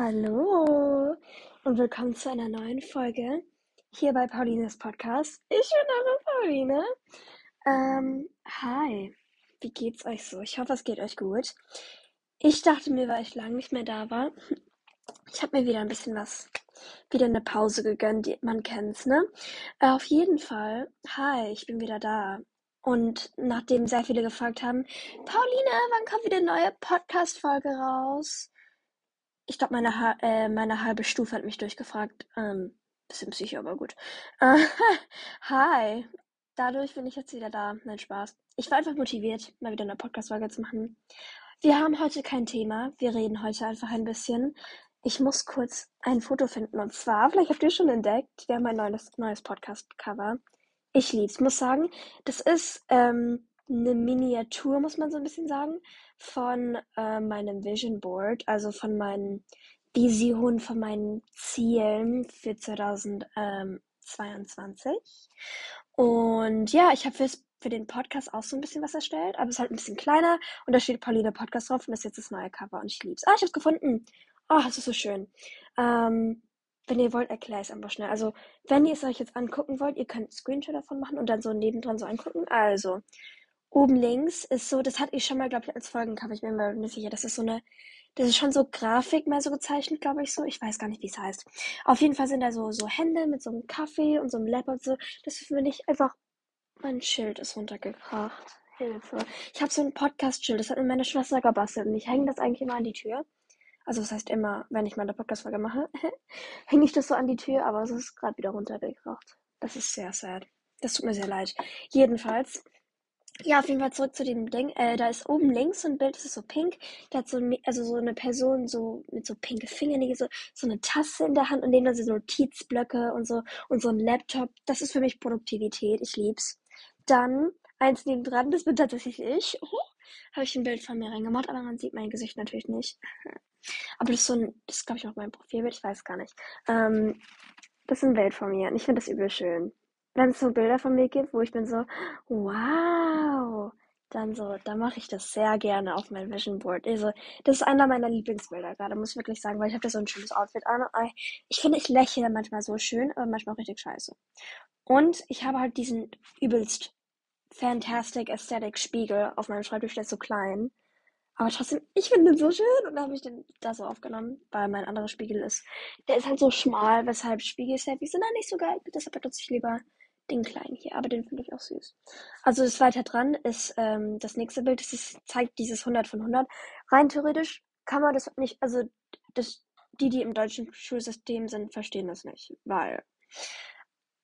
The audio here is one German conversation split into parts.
Hallo und willkommen zu einer neuen Folge hier bei Paulines Podcast. Ich bin eure Pauline. Ähm, hi, wie geht's euch so? Ich hoffe, es geht euch gut. Ich dachte mir, weil ich lange nicht mehr da war, ich habe mir wieder ein bisschen was, wieder eine Pause gegönnt. Man kennt's, ne? Äh, auf jeden Fall, hi, ich bin wieder da. Und nachdem sehr viele gefragt haben, Pauline, wann kommt wieder eine neue Podcast-Folge raus? Ich glaube, meine, äh, meine halbe Stufe hat mich durchgefragt. Ähm, bisschen psycho, aber gut. Äh, hi. Dadurch bin ich jetzt wieder da. Nein, Spaß. Ich war einfach motiviert, mal wieder eine Podcast-Folge zu machen. Wir haben heute kein Thema. Wir reden heute einfach ein bisschen. Ich muss kurz ein Foto finden. Und zwar, vielleicht habt ihr schon entdeckt, wir haben ein neues, neues Podcast-Cover. Ich lieb's. Muss sagen, das ist ähm, eine Miniatur, muss man so ein bisschen sagen, von äh, meinem Vision Board, also von meinen Visionen, von meinen Zielen für 2022. Und ja, ich habe für den Podcast auch so ein bisschen was erstellt, aber es ist halt ein bisschen kleiner und da steht Pauline Podcast drauf und das ist jetzt das neue Cover und ich lieb's. Ah, ich hab's gefunden. Oh, es ist so schön. Ähm, wenn ihr wollt, erkläre ich es einfach schnell. Also, wenn ihr es euch jetzt angucken wollt, ihr könnt einen Screenshot davon machen und dann so nebendran so angucken. Also, oben links ist so, das hatte ich schon mal, glaube ich, als Folgencover. Ich bin mir nicht sicher. Das ist so eine, das ist schon so Grafik mal so gezeichnet, glaube ich, so. Ich weiß gar nicht, wie es heißt. Auf jeden Fall sind da so, so Hände mit so einem Kaffee und so einem Leopard so. Das ist für mich einfach, mein Schild ist runtergekracht. Hilfe. Ich habe so ein Podcast-Schild, das hat mir meine Schwester gebastelt und ich hänge das eigentlich immer an die Tür. Also das heißt immer, wenn ich meine Podcast-Folge mache, hänge ich das so an die Tür, aber es ist gerade wieder runtergekracht. Das ist sehr sad. Das tut mir sehr leid. Jedenfalls, ja, auf jeden Fall zurück zu dem Ding. Äh, da ist oben links so ein Bild, das ist so pink. Da hat so, also so eine Person so mit so pinke Fingernägel, so, so eine Tasse in der Hand und neben da so Notizblöcke und so und so ein Laptop. Das ist für mich Produktivität. Ich lieb's. Dann eins neben dran, das bin tatsächlich ich. Oh, habe ich ein Bild von mir reingemacht, aber man sieht mein Gesicht natürlich nicht. Aber das ist so ein, das ist glaube ich auch mein Profilbild, ich weiß gar nicht. Ähm, das ist ein Bild von mir und ich finde das übel schön. Wenn es so Bilder von mir gibt, wo ich bin so, wow, dann so, dann mache ich das sehr gerne auf mein Vision Board. Also, das ist einer meiner Lieblingsbilder gerade, muss ich wirklich sagen, weil ich habe da so ein schönes Outfit an. Ich finde, ich lächle manchmal so schön, aber manchmal auch richtig scheiße. Und ich habe halt diesen übelst Fantastic Aesthetic Spiegel auf meinem Schreibtisch, der ist so klein. Aber trotzdem, ich finde den so schön und da habe ich den da so aufgenommen, weil mein anderer Spiegel ist, der ist halt so schmal, weshalb Spiegel-Selfies sind da nicht so geil. Deshalb benutze ich lieber den kleinen hier, aber den finde ich auch süß. Also das weiter dran ist ähm, das nächste Bild, das ist, zeigt dieses 100 von 100. Rein theoretisch kann man das nicht, also das, die, die im deutschen Schulsystem sind, verstehen das nicht, weil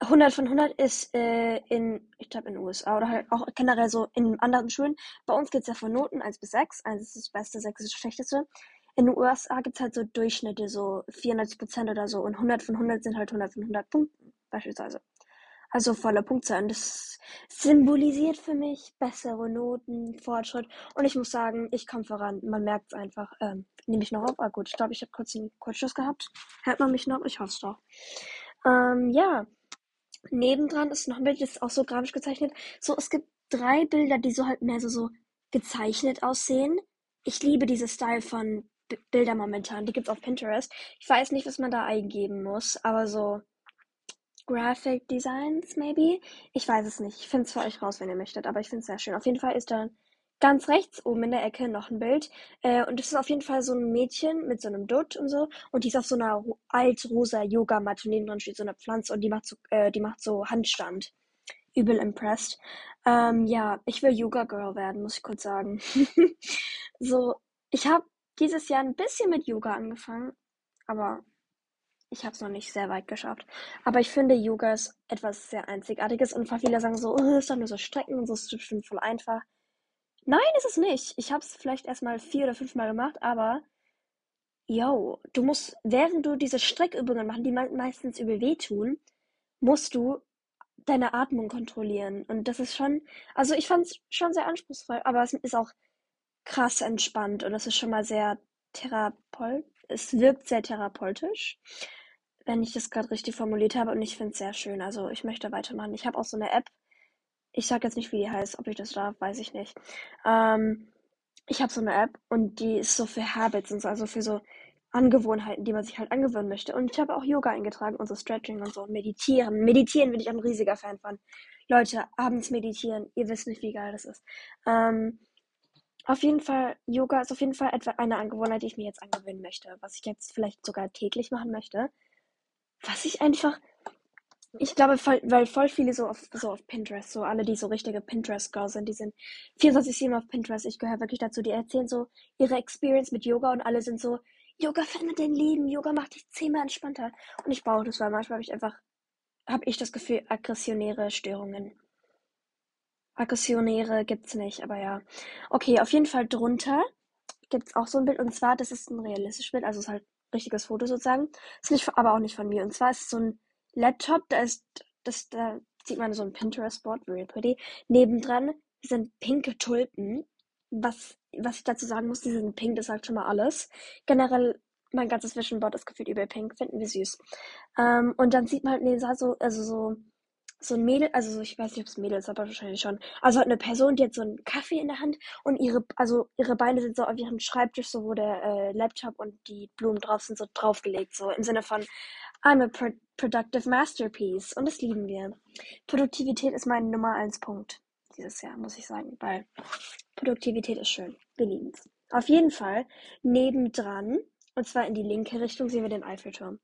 100 von 100 ist äh, in, ich glaube in den USA oder halt auch generell so in anderen Schulen. Bei uns geht es ja von Noten 1 bis 6. 1 ist das Beste, 6 ist das Schlechteste. In den USA gibt es halt so Durchschnitte, so 94% oder so. Und 100 von 100 sind halt 100 von 100 Punkten, beispielsweise. Also voller Punktzahl. Das symbolisiert für mich bessere Noten, Fortschritt. Und ich muss sagen, ich komme voran. Man merkt es einfach. Ähm, Nehme ich noch auf? Ah gut, ich glaube, ich habe kurz einen Kurzschluss gehabt. Hört man mich noch? Ich hoffe es doch. Ähm, ja, nebendran ist noch ein Bild, das ist auch so grafisch gezeichnet. So, es gibt drei Bilder, die so halt mehr so, so gezeichnet aussehen. Ich liebe diese Style von B Bilder momentan. Die gibt's auf Pinterest. Ich weiß nicht, was man da eingeben muss, aber so Graphic Designs, maybe? Ich weiß es nicht. Ich finde es für euch raus, wenn ihr möchtet, aber ich finde es sehr schön. Auf jeden Fall ist da ganz rechts oben in der Ecke noch ein Bild. Äh, und das ist auf jeden Fall so ein Mädchen mit so einem Dutt und so. Und die ist auf so einer alt-rosa Yogamatte. Und neben dran steht so eine Pflanze und die macht so, äh, die macht so Handstand. Übel impressed. Ähm, ja, ich will Yoga Girl werden, muss ich kurz sagen. so, ich habe dieses Jahr ein bisschen mit Yoga angefangen, aber ich habe es noch nicht sehr weit geschafft. Aber ich finde, Yoga ist etwas sehr Einzigartiges und viele sagen so, oh, ist doch nur so Strecken und so, ist bestimmt voll einfach. Nein, ist es nicht. Ich habe es vielleicht erst mal vier oder fünf Mal gemacht, aber yo, du musst, während du diese Streckübungen machst, die meistens übel wehtun, musst du deine Atmung kontrollieren. Und das ist schon, also ich fand es schon sehr anspruchsvoll, aber es ist auch krass entspannt und es ist schon mal sehr therapeut, es wirkt sehr therapeutisch, wenn ich das gerade richtig formuliert habe und ich finde es sehr schön. Also ich möchte weitermachen. Ich habe auch so eine App, ich sag jetzt nicht, wie die heißt, ob ich das darf, weiß ich nicht. Ähm, ich habe so eine App und die ist so für Habits und so, also für so Angewohnheiten, die man sich halt angewöhnen möchte. Und ich habe auch Yoga eingetragen und so Stretching und so und Meditieren. Meditieren bin ich ein riesiger Fan von. Leute, abends meditieren, ihr wisst nicht, wie geil das ist. Ähm, auf jeden Fall, Yoga ist auf jeden Fall etwa eine Angewohnheit, die ich mir jetzt angewöhnen möchte, was ich jetzt vielleicht sogar täglich machen möchte. Was ich einfach, ich glaube, voll, weil voll viele so auf, so auf Pinterest, so alle, die so richtige Pinterest-Girls sind, die sind 24-7 auf Pinterest. Ich gehöre wirklich dazu, die erzählen so ihre Experience mit Yoga und alle sind so, Yoga verändert dein Leben, Yoga macht dich zehnmal entspannter. Und ich brauche das, weil manchmal habe ich einfach, habe ich das Gefühl, aggressionäre Störungen. Aggressionäre gibt's nicht, aber ja. Okay, auf jeden Fall drunter gibt's auch so ein Bild. Und zwar, das ist ein realistisches Bild, also ist halt richtiges Foto sozusagen. Ist nicht, aber auch nicht von mir. Und zwar ist es so ein Laptop, da ist, das, da sieht man so ein Pinterest-Board, very pretty. Nebendran sind pinke Tulpen. Was, was ich dazu sagen muss, die sind pink, das sagt schon mal alles. Generell, mein ganzes Vision Board ist gefühlt über pink, finden wir süß. Ähm, und dann sieht man halt Saal so, also so so ein Mädel, also ich weiß nicht, ob es Mädel ist, aber wahrscheinlich schon. Also hat eine Person, die hat so einen Kaffee in der Hand und ihre, also ihre Beine sind so auf ihrem Schreibtisch, so wo der äh, Laptop und die Blumen drauf sind, so draufgelegt, so im Sinne von I'm a pro productive masterpiece und das lieben wir. Produktivität ist mein Nummer eins Punkt dieses Jahr, muss ich sagen, weil Produktivität ist schön. Wir lieben es. Auf jeden Fall nebendran, und zwar in die linke Richtung, sehen wir den Eiffelturm.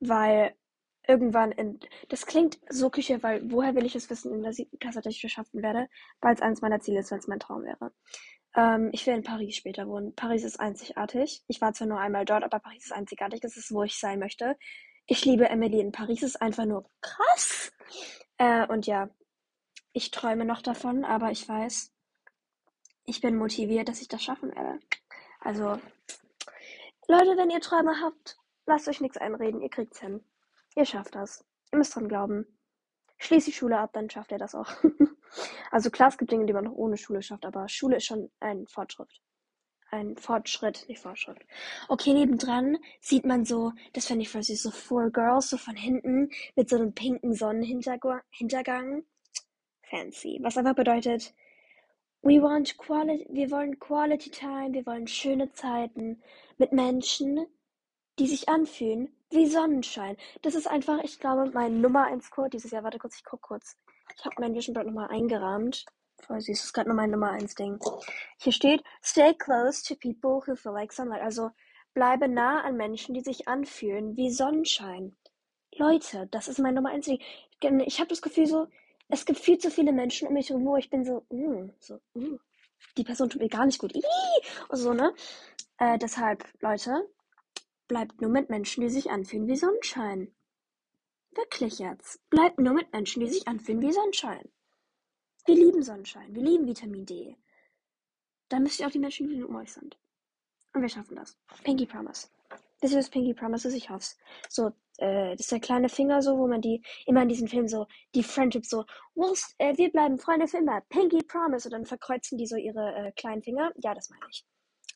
Weil irgendwann in. Das klingt so Küche, weil woher will ich es wissen in der siebten Klasse, dass ich das schaffen werde, weil es eines meiner Ziele ist, weil es mein Traum wäre. Ähm, ich will in Paris später wohnen. Paris ist einzigartig. Ich war zwar nur einmal dort, aber Paris ist einzigartig. Das ist, wo ich sein möchte. Ich liebe Emily in Paris. Ist einfach nur krass. Äh, und ja, ich träume noch davon, aber ich weiß, ich bin motiviert, dass ich das schaffen werde. Also, Leute, wenn ihr Träume habt, lasst euch nichts einreden. Ihr kriegt's hin. Ihr schafft das. Ihr müsst dran glauben. Schließt die Schule ab, dann schafft ihr das auch. also klar, es gibt Dinge, die man auch ohne Schule schafft, aber Schule ist schon ein Fortschritt. Ein Fortschritt, nicht Fortschritt. Okay, nebendran sieht man so, das fände ich voll süß, so Four Girls, so von hinten, mit so einem pinken Sonnenhintergang. Fancy. Was einfach bedeutet, we want quality, wir wollen Quality Time, wir wollen schöne Zeiten mit Menschen, die sich anfühlen wie Sonnenschein. Das ist einfach, ich glaube, mein Nummer 1 Code dieses Jahr. Warte kurz, ich guck kurz. Ich habe mein Vision Board nochmal eingerahmt. Voll süß, das ist gerade nur mein Nummer 1 Ding. Hier steht, stay close to people who feel like sunlight. Also, bleibe nah an Menschen, die sich anfühlen wie Sonnenschein. Leute, das ist mein Nummer 1 Ding. Ich habe das Gefühl so, es gibt viel zu viele Menschen um mich herum, wo ich bin so, mm, so, mm, die Person tut mir gar nicht gut. Ii! Und so, ne? Äh, deshalb, Leute, Bleibt nur mit Menschen, die sich anfühlen wie Sonnenschein. Wirklich jetzt. Bleibt nur mit Menschen, die sich anfühlen wie Sonnenschein. Wir lieben Sonnenschein. Wir lieben Vitamin D. Dann müsst ihr auch die Menschen, die um euch sind. Und wir schaffen das. Pinky Promise. Wisst ihr, was Pinky Promise ist? Ich hoff's. So, äh, das ist der kleine Finger so, wo man die immer in diesem Film so, die Friendship so, äh, wir bleiben Freunde für immer. Pinky Promise. Und dann verkreuzen die so ihre äh, kleinen Finger. Ja, das meine ich.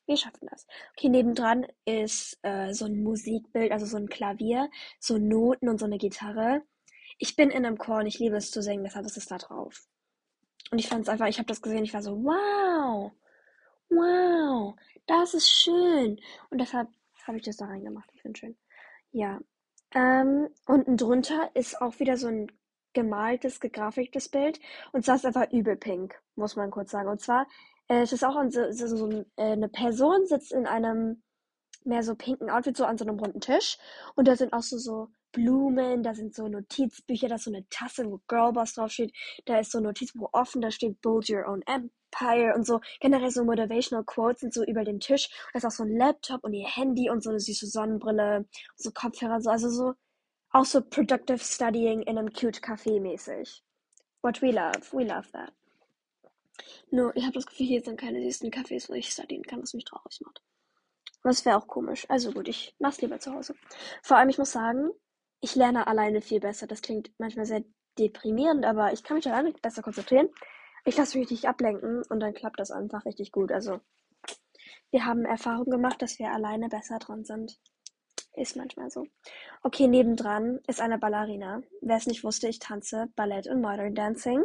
Wir schaffen das. Okay, nebendran ist äh, so ein Musikbild, also so ein Klavier, so Noten und so eine Gitarre. Ich bin in einem Chor und ich liebe es zu singen, deshalb ist es da drauf. Und ich fand es einfach, ich habe das gesehen, ich war so, wow, wow, das ist schön. Und deshalb habe ich das da reingemacht. Ich finde schön. Ja. Ähm, unten drunter ist auch wieder so ein gemaltes, gegrafiktes Bild. Und zwar ist einfach übel pink, muss man kurz sagen. Und zwar es ist auch so, so, so, äh, eine Person sitzt in einem mehr so pinken Outfit, so an so einem runden Tisch. Und da sind auch so, so Blumen, da sind so Notizbücher, da ist so eine Tasse, wo Girlboss draufsteht. Da ist so ein Notizbuch offen, da steht Build Your Own Empire und so. Generell so Motivational Quotes sind so über dem Tisch. Da ist auch so ein Laptop und ihr Handy und so eine süße Sonnenbrille, so Kopfhörer, so. Also so, auch so Productive Studying in einem cute Café mäßig. What we love, we love that. Nur, ich habe das Gefühl, hier sind keine süßen Cafés, wo ich studieren kann, was mich traurig macht. Das wäre auch komisch. Also gut, ich mach's lieber zu Hause. Vor allem, ich muss sagen, ich lerne alleine viel besser. Das klingt manchmal sehr deprimierend, aber ich kann mich alleine besser konzentrieren. Ich lasse mich nicht ablenken und dann klappt das einfach richtig gut. Also, wir haben Erfahrung gemacht, dass wir alleine besser dran sind. Ist manchmal so. Okay, nebendran ist eine Ballerina. Wer es nicht wusste, ich tanze Ballett und Modern Dancing.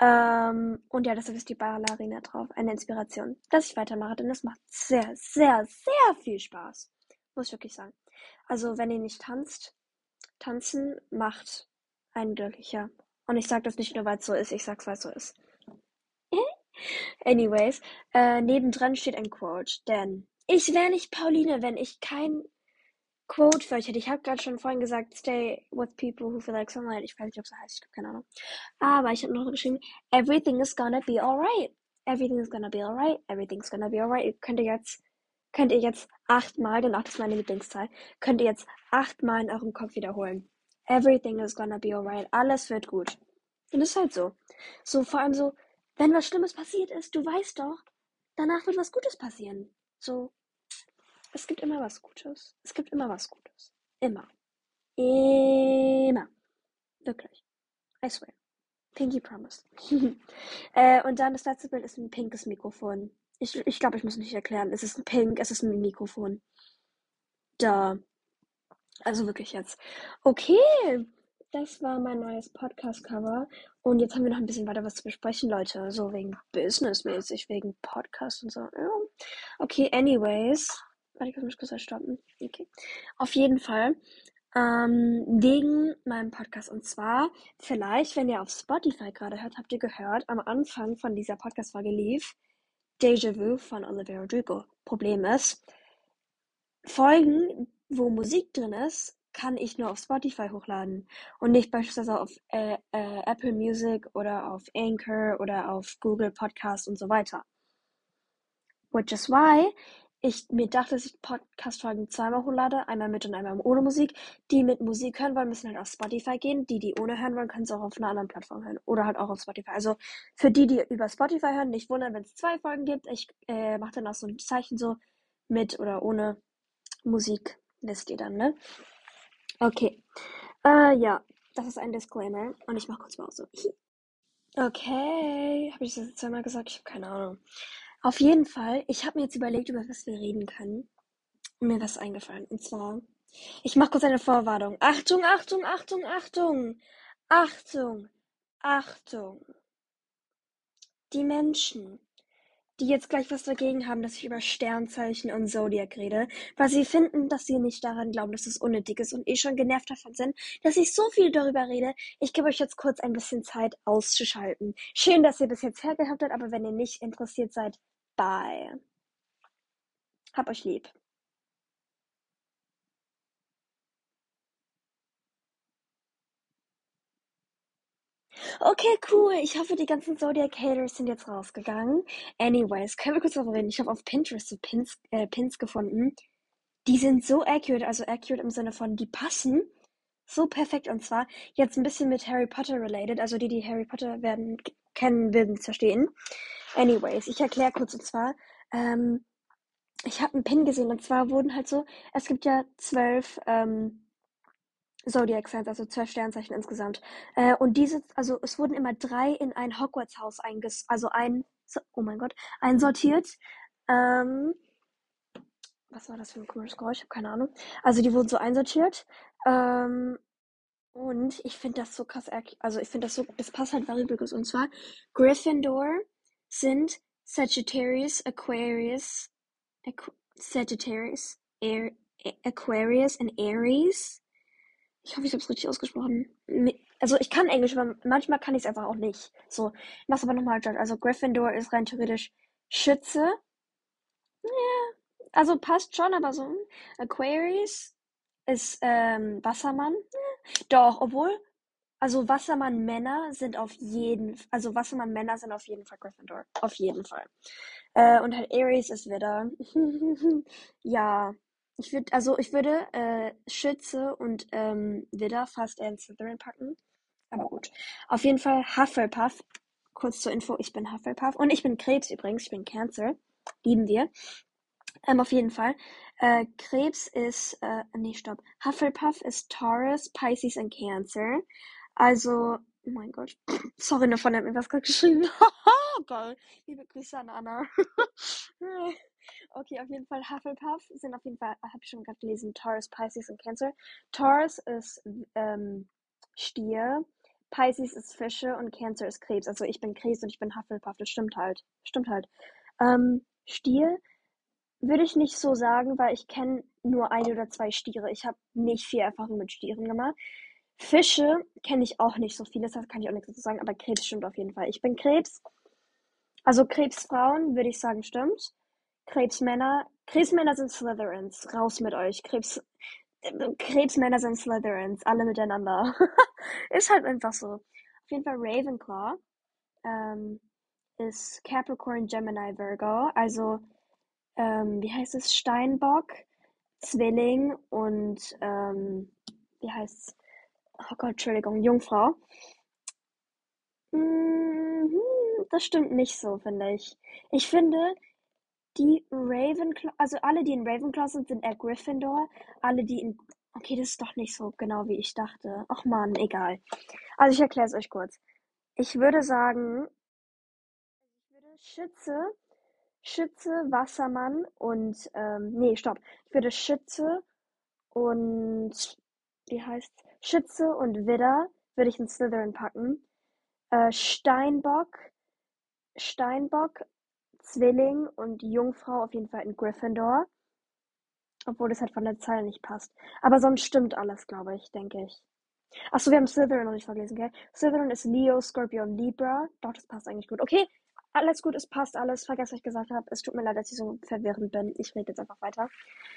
Ähm, und ja, deshalb ist die Ballerina drauf. Eine Inspiration, dass ich weitermache, denn das macht sehr, sehr, sehr viel Spaß. Muss ich wirklich sagen. Also, wenn ihr nicht tanzt, tanzen macht einen glücklicher. Und ich sage das nicht nur, weil es so ist, ich sag's, weil es so ist. Anyways, äh, nebendran steht ein Quote, denn ich wäre nicht Pauline, wenn ich kein Quote für euch hätte. Ich habe gerade schon vorhin gesagt, stay with people who feel like sunlight. Ich weiß nicht, ob es so heißt, ich habe keine Ahnung. Aber ich habe noch geschrieben, everything is gonna be alright. Everything is gonna be alright. Everything's gonna be alright. Ihr könnt ihr jetzt, könnt ihr jetzt achtmal, denn acht ist meine Lieblingszahl, könnt ihr jetzt achtmal in eurem Kopf wiederholen. Everything is gonna be alright. Alles wird gut. Und das ist halt so. So, vor allem so, wenn was Schlimmes passiert ist, du weißt doch, danach wird was Gutes passieren. So, es gibt immer was Gutes. Es gibt immer was Gutes. Immer. Immer. Wirklich. I swear. Pinky Promise. äh, und dann das letzte Bild ist ein pinkes Mikrofon. Ich, ich glaube, ich muss nicht erklären. Es ist ein Pink, es ist ein Mikrofon. Da. Also wirklich jetzt. Okay, das war mein neues Podcast-Cover. Und jetzt haben wir noch ein bisschen weiter was zu besprechen, Leute. So wegen Businessmäßig, wegen Podcast und so. Ja. Okay, anyways. Warte, ich muss mich kurz stoppen. Okay. Auf jeden Fall. Ähm, wegen meinem Podcast. Und zwar, vielleicht, wenn ihr auf Spotify gerade hört, habt ihr gehört, am Anfang von dieser Podcast-Folge lief Deja Vu von Olivia Rodrigo. Problem ist, Folgen, wo Musik drin ist, kann ich nur auf Spotify hochladen und nicht beispielsweise auf äh, äh, Apple Music oder auf Anchor oder auf Google Podcast und so weiter. Which is why ich mir dachte, dass ich Podcast-Folgen zweimal hochlade, einmal mit und einmal ohne Musik. Die mit Musik hören wollen, müssen halt auf Spotify gehen. Die, die ohne hören wollen, können es auch auf einer anderen Plattform hören. Oder halt auch auf Spotify. Also für die, die über Spotify hören, nicht wundern, wenn es zwei Folgen gibt. Ich äh, mache dann auch so ein Zeichen so mit oder ohne Musik. Wisst ihr dann, ne? Okay. Äh, ja, das ist ein Disclaimer. Und ich mache kurz Pause. Okay. Habe ich das jetzt zweimal gesagt? Ich habe keine Ahnung. Auf jeden Fall, ich habe mir jetzt überlegt, über was wir reden können. Und mir was eingefallen. Und zwar, ich mache kurz eine Vorwarnung. Achtung, Achtung, Achtung, Achtung. Achtung, Achtung. Die Menschen, die jetzt gleich was dagegen haben, dass ich über Sternzeichen und Zodiac rede, weil sie finden, dass sie nicht daran glauben, dass es unnötig ist und eh schon genervt davon sind, dass ich so viel darüber rede. Ich gebe euch jetzt kurz ein bisschen Zeit auszuschalten. Schön, dass ihr bis jetzt hergehabt habt, aber wenn ihr nicht interessiert seid, bye. Hab euch lieb. Okay, cool. Ich hoffe, die ganzen Zodiac Haters sind jetzt rausgegangen. Anyways, können wir kurz darüber reden? Ich habe auf Pinterest so Pins, äh, Pins gefunden. Die sind so accurate, also accurate im Sinne von, die passen so perfekt. Und zwar jetzt ein bisschen mit Harry Potter related. Also die, die Harry Potter werden kennen, werden es verstehen. Anyways, ich erkläre kurz und zwar, ähm, ich habe einen Pin gesehen und zwar wurden halt so, es gibt ja zwölf ähm, Zodiac Signs, also zwölf Sternzeichen insgesamt. Äh, und diese, also es wurden immer drei in ein Hogwarts-Haus einges, also ein, oh mein Gott, einsortiert. Ähm, was war das für ein komisches Geräusch? Ich habe keine Ahnung. Also die wurden so einsortiert. Ähm, und ich finde das so krass, also ich finde das so, das passt halt gut. Und zwar Gryffindor sind Sagittarius, Aquarius, Aqu Sagittarius, Air, Aquarius und Aries. Ich hoffe, ich habe es richtig ausgesprochen. Also ich kann Englisch, aber manchmal kann ich es einfach auch nicht. So, ich mach's aber nochmal. Also Gryffindor ist rein theoretisch Schütze. Ja, also passt schon, aber so. Aquarius ist ähm, Wassermann. Doch, obwohl, also Wassermann-Männer sind auf jeden, also Wassermann-Männer sind auf jeden Fall Gryffindor. Auf jeden Fall. Äh, und halt Aries ist wieder. ja. Ich würde, also ich würde äh, Schütze und ähm, Widder fast eher in Slytherin packen. Aber gut. Auf jeden Fall Hufflepuff. Kurz zur Info, ich bin Hufflepuff. Und ich bin Krebs übrigens, ich bin Cancer. Lieben wir. Ähm, auf jeden Fall. Äh, Krebs ist, äh, nee, stopp. Hufflepuff ist Taurus, Pisces und Cancer. Also, oh mein Gott. Sorry, nur von hat mir was gerade geschrieben. oh Gott. Liebe Grüße an Anna. okay, auf jeden Fall Hufflepuff sind auf jeden Fall, habe ich schon gerade gelesen, Taurus, Pisces und Cancer. Taurus ist ähm, Stier. Pisces ist Fische und Cancer ist Krebs. Also ich bin Krebs und ich bin Hufflepuff. Das stimmt halt. Stimmt halt. Ähm, Stier würde ich nicht so sagen, weil ich kenne nur ein oder zwei Stiere. Ich habe nicht viel Erfahrung mit Stieren gemacht. Fische kenne ich auch nicht so viele, das kann ich auch nichts dazu sagen, aber Krebs stimmt auf jeden Fall. Ich bin Krebs. Also Krebsfrauen würde ich sagen, stimmt. Krebsmänner, Krebsmänner sind Slytherins. Raus mit euch. Krebs, Krebsmänner sind Slytherins. Alle miteinander. ist halt einfach so. Auf jeden Fall Ravenclaw ähm, ist Capricorn, Gemini, Virgo. Also, ähm, wie heißt es? Steinbock, Zwilling und, ähm, wie heißt es? Oh Gott, Entschuldigung, Jungfrau. Mhm, das stimmt nicht so, finde ich. Ich finde, die Ravenclaw, also alle, die in Ravenclaw sind, sind eher Gryffindor. Alle, die in. Okay, das ist doch nicht so genau, wie ich dachte. Ach man, egal. Also ich erkläre es euch kurz. Ich würde sagen, ich würde Schütze, Schütze, Wassermann und, ähm, nee, stopp. Ich würde Schütze und, wie heißt Schütze und Widder würde ich in Slytherin packen. Äh, Steinbock, Steinbock, Zwilling und Jungfrau auf jeden Fall in Gryffindor. Obwohl das halt von der Zahl nicht passt. Aber sonst stimmt alles, glaube ich, denke ich. Achso, wir haben Slytherin noch nicht verlesen, gell? Slytherin ist Leo, Scorpion, Libra. Doch, das passt eigentlich gut. Okay, alles gut, es passt alles. Vergesst, was ich gesagt habe. Es tut mir leid, dass ich so verwirrend bin. Ich rede jetzt einfach weiter.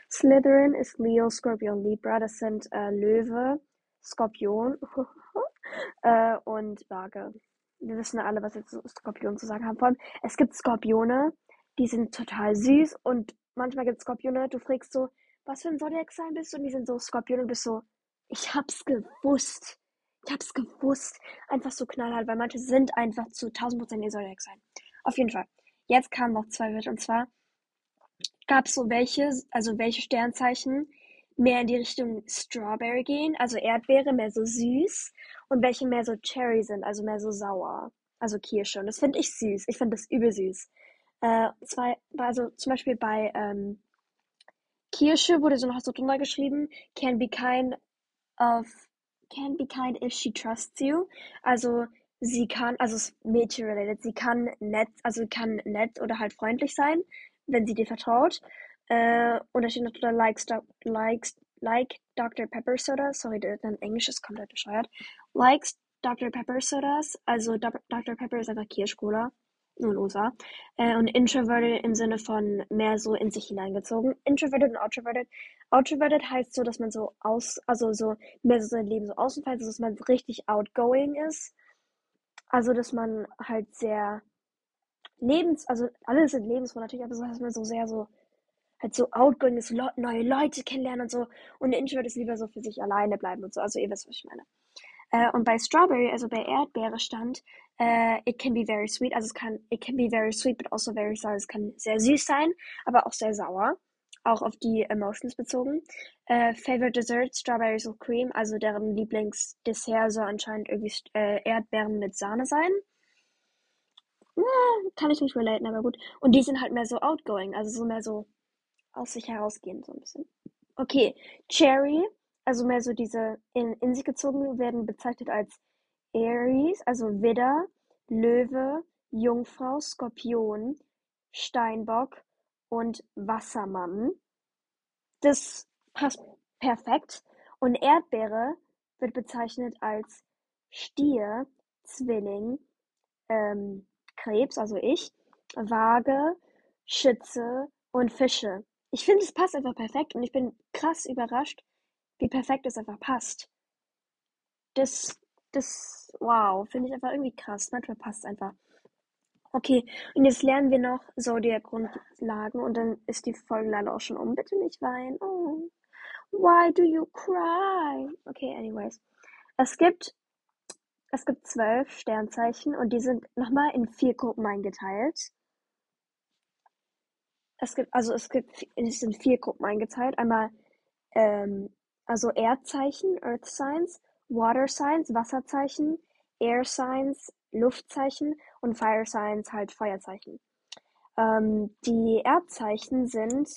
Slytherin ist Leo, Scorpion, Libra. Das sind äh, Löwe, Skorpion äh, und Waage. Wir wissen alle, was jetzt Skorpion zu sagen haben. Vor allem, es gibt Skorpione, die sind total süß und manchmal gibt es Skorpione, du fragst so, was für ein Zodiac-Sign bist du? Und die sind so Skorpione und bist so, ich hab's gewusst. Ich hab's gewusst. Einfach so knallhart, weil manche sind einfach zu 1000 Prozent ihr Zodiac-Sign. Auf jeden Fall. Jetzt kamen noch zwei Wörter und zwar gab es so welche, also welche Sternzeichen mehr in die Richtung Strawberry gehen, also Erdbeere, mehr so süß und welche mehr so Cherry sind, also mehr so sauer, also Kirsche. Und das finde ich süß. Ich finde das übel süß. Äh, zwei, also zum Beispiel bei ähm, Kirsche wurde so noch so drunter geschrieben, can be kind of, can be kind if she trusts you. Also sie kann, also es ist Mädchen-related, sie kann nett, also kann nett oder halt freundlich sein, wenn sie dir vertraut. Äh, und da steht noch drunter likes, likes, like Dr. Pepper Soda. Sorry, dein Englisch ist komplett bescheuert. Likes Dr. Pepper Sodas. Also Dr. Pepper ist einfach Kirschcola. Nur in USA. Äh, und introverted im Sinne von mehr so in sich hineingezogen. Introverted und outroverted. Outroverted heißt so, dass man so aus, also so mehr so sein Leben so außen fällt, also dass man richtig outgoing ist. Also, dass man halt sehr lebens, also alle sind lebensfroh natürlich, aber so, dass man so sehr so halt so outgoing ist, neue Leute kennenlernen und so. Und der Introvert ist lieber so für sich alleine bleiben und so. Also ihr wisst, was ich meine. Äh, und bei Strawberry, also bei Erdbeere stand, äh, it can be very sweet. Also es kann, it can be very sweet, but also very sour. Es kann sehr süß sein, aber auch sehr sauer. Auch auf die Emotions bezogen. Äh, favorite Dessert, Strawberries with Cream. Also deren Lieblingsdessert soll anscheinend irgendwie äh, Erdbeeren mit Sahne sein. Kann ich nicht relaten, aber gut. Und die sind halt mehr so outgoing, also so mehr so aus sich herausgehen, so ein bisschen. Okay, Cherry, also mehr so diese in, in sich gezogen werden bezeichnet als Aries, also Widder, Löwe, Jungfrau, Skorpion, Steinbock und Wassermann. Das passt perfekt. Und Erdbeere wird bezeichnet als Stier, Zwilling, ähm, Krebs, also ich, Waage, Schütze und Fische. Ich finde, es passt einfach perfekt und ich bin krass überrascht, wie perfekt es einfach passt. Das, das, wow, finde ich einfach irgendwie krass. Manchmal passt es einfach. Okay, und jetzt lernen wir noch Zodiac-Grundlagen und dann ist die Folge leider auch schon um. Bitte nicht weinen. Oh. Why do you cry? Okay, anyways. Es gibt, es gibt zwölf Sternzeichen und die sind nochmal in vier Gruppen eingeteilt es gibt, also es gibt, es sind vier Gruppen eingeteilt. Einmal, ähm, also Erdzeichen, Earth Signs, Water Signs, Wasserzeichen, Air Signs, Luftzeichen und Fire Signs, halt Feuerzeichen. Ähm, die Erdzeichen sind,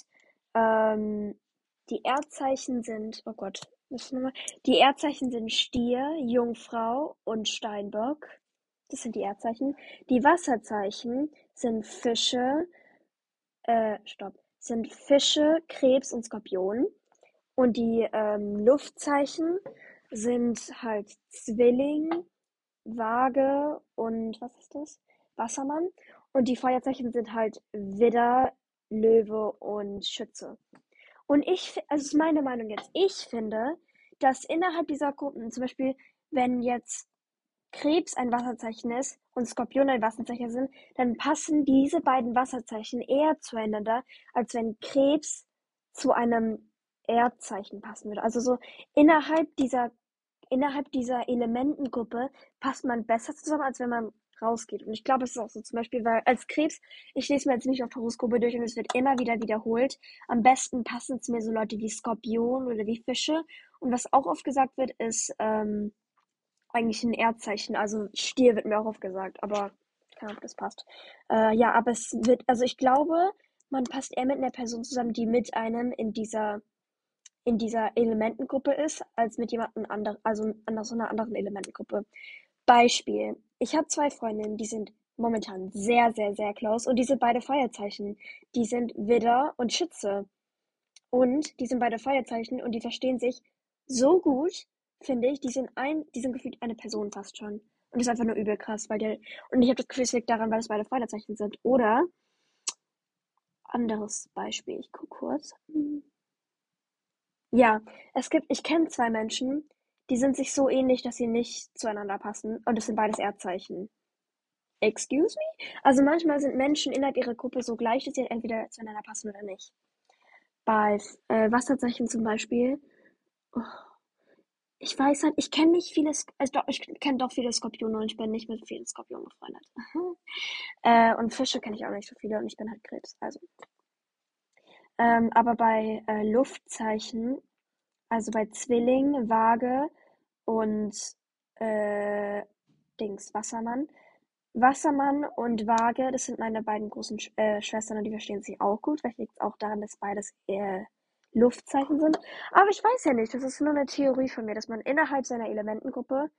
ähm, die Erdzeichen sind, oh Gott, was nochmal? Die Erdzeichen sind Stier, Jungfrau und Steinbock. Das sind die Erdzeichen. Die Wasserzeichen sind Fische, äh, stopp. sind Fische, Krebs und Skorpion. Und die ähm, Luftzeichen sind halt Zwilling, Waage und was ist das? Wassermann. Und die Feuerzeichen sind halt Widder, Löwe und Schütze. Und ich, also ist meine Meinung jetzt, ich finde, dass innerhalb dieser Gruppen, zum Beispiel, wenn jetzt Krebs ein Wasserzeichen ist und Skorpion ein Wasserzeichen sind, dann passen diese beiden Wasserzeichen eher zueinander, als wenn Krebs zu einem Erdzeichen passen würde. Also so innerhalb dieser innerhalb dieser Elementengruppe passt man besser zusammen, als wenn man rausgeht. Und ich glaube, es ist auch so zum Beispiel, weil als Krebs, ich lese mir jetzt nicht auf Horoskope durch und es wird immer wieder wiederholt. Am besten passen zu mir so Leute wie Skorpion oder wie Fische. Und was auch oft gesagt wird, ist ähm, eigentlich ein Erdzeichen. Also Stier wird mir auch oft gesagt, aber keine Ahnung, ob das passt. Äh, ja, aber es wird, also ich glaube, man passt eher mit einer Person zusammen, die mit einem in dieser in dieser Elementengruppe ist, als mit jemandem anderen, also an so einer anderen Elementengruppe. Beispiel. Ich habe zwei Freundinnen, die sind momentan sehr, sehr, sehr close und die sind beide Feuerzeichen. Die sind Widder und Schütze. Und die sind beide Feuerzeichen und die verstehen sich so gut, finde ich. Die sind ein, die sind gefühlt eine Person fast schon. Und das ist einfach nur übel krass, weil die, und ich habe das Gefühl, es liegt daran, weil es beide Feuerzeichen sind. Oder, anderes Beispiel, ich gucke kurz. Ja, es gibt, ich kenne zwei Menschen, die sind sich so ähnlich, dass sie nicht zueinander passen. Und es sind beides Erdzeichen. Excuse me? Also manchmal sind Menschen innerhalb ihrer Gruppe so gleich, dass sie entweder zueinander passen oder nicht. Bei äh, Wasserzeichen zum Beispiel. Oh, ich weiß halt, ich kenne nicht viele, also doch, ich kenne doch viele Skorpione und ich bin nicht mit vielen Skorpionen befreundet. äh, und Fische kenne ich auch nicht so viele und ich bin halt Krebs. Also. Ähm, aber bei äh, Luftzeichen, also bei Zwilling, Waage und äh, Dings, Wassermann. Wassermann und Waage, das sind meine beiden großen Sch äh, Schwestern und die verstehen sich auch gut. Vielleicht liegt es auch daran, dass beides eher Luftzeichen sind. Aber ich weiß ja nicht, das ist nur eine Theorie von mir, dass man innerhalb seiner Elementengruppe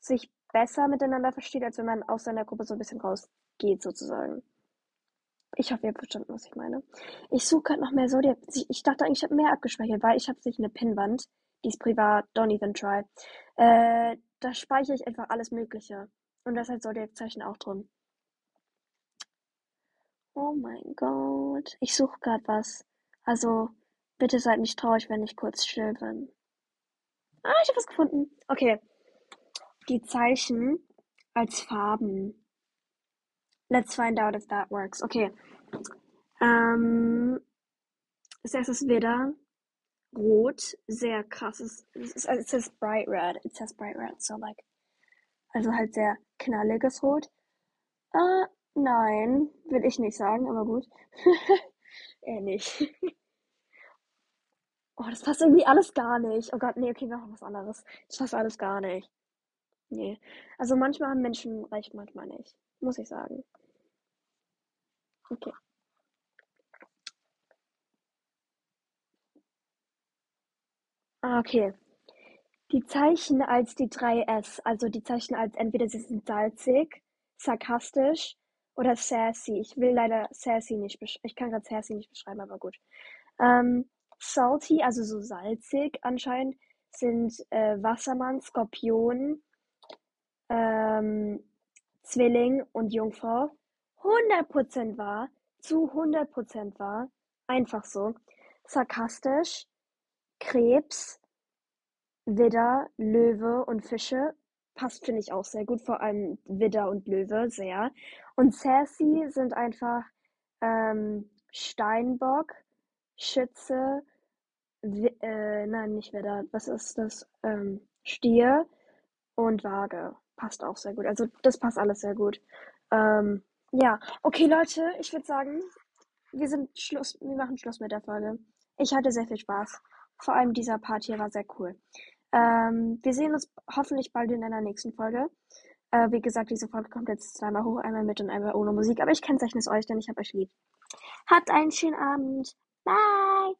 sich besser miteinander versteht, als wenn man aus seiner Gruppe so ein bisschen rausgeht, sozusagen. Ich hoffe, ihr habt verstanden, was ich meine. Ich suche gerade noch mehr Zodiac. Ich dachte eigentlich, ich habe mehr abgespeichert, weil ich habe sich eine Pinnwand die ist privat, don't even try. Äh, da speichere ich einfach alles Mögliche. Und das hat Zodiac-Zeichen auch drin. Oh mein Gott. Ich suche gerade was. Also, bitte seid nicht traurig, wenn ich kurz still bin. Ah, ich habe was gefunden. Okay. Die Zeichen als Farben. Let's find out if that works. Okay. Ähm, als erstes Widder. Rot, sehr krasses. Es ist, also says bright red. It says bright red, so like. Also halt sehr knalliges Rot. Äh, nein, will ich nicht sagen, aber gut. Eher nicht. oh, das passt irgendwie alles gar nicht. Oh Gott, nee, okay, wir machen was anderes. Das passt alles gar nicht. Nee. Also manchmal haben Menschen recht, manchmal nicht. Muss ich sagen. Okay. Ah, okay. Die Zeichen als die drei S, also die Zeichen als entweder sie sind salzig, sarkastisch oder sassy. Ich will leider sassy nicht beschreiben. Ich kann gerade sassy nicht beschreiben, aber gut. Ähm, salty, also so salzig anscheinend, sind äh, Wassermann, Skorpion, ähm, Zwilling und Jungfrau. 100% wahr, zu 100% wahr, einfach so. Sarkastisch, Krebs, Widder, Löwe und Fische passt, finde ich auch sehr gut, vor allem Widder und Löwe sehr. Und Sassy sind einfach ähm, Steinbock, Schütze, äh, nein, nicht Widder, was ist das? Ähm, Stier und Waage. Passt auch sehr gut. Also das passt alles sehr gut. Ähm, ja, okay Leute, ich würde sagen, wir sind Schluss, wir machen Schluss mit der Folge. Ich hatte sehr viel Spaß. Vor allem dieser Part hier war sehr cool. Ähm, wir sehen uns hoffentlich bald in einer nächsten Folge. Äh, wie gesagt, diese Folge kommt jetzt zweimal hoch, einmal mit und einmal ohne Musik. Aber ich kennzeichne es euch, denn ich habe euch lieb. Habt einen schönen Abend. Bye!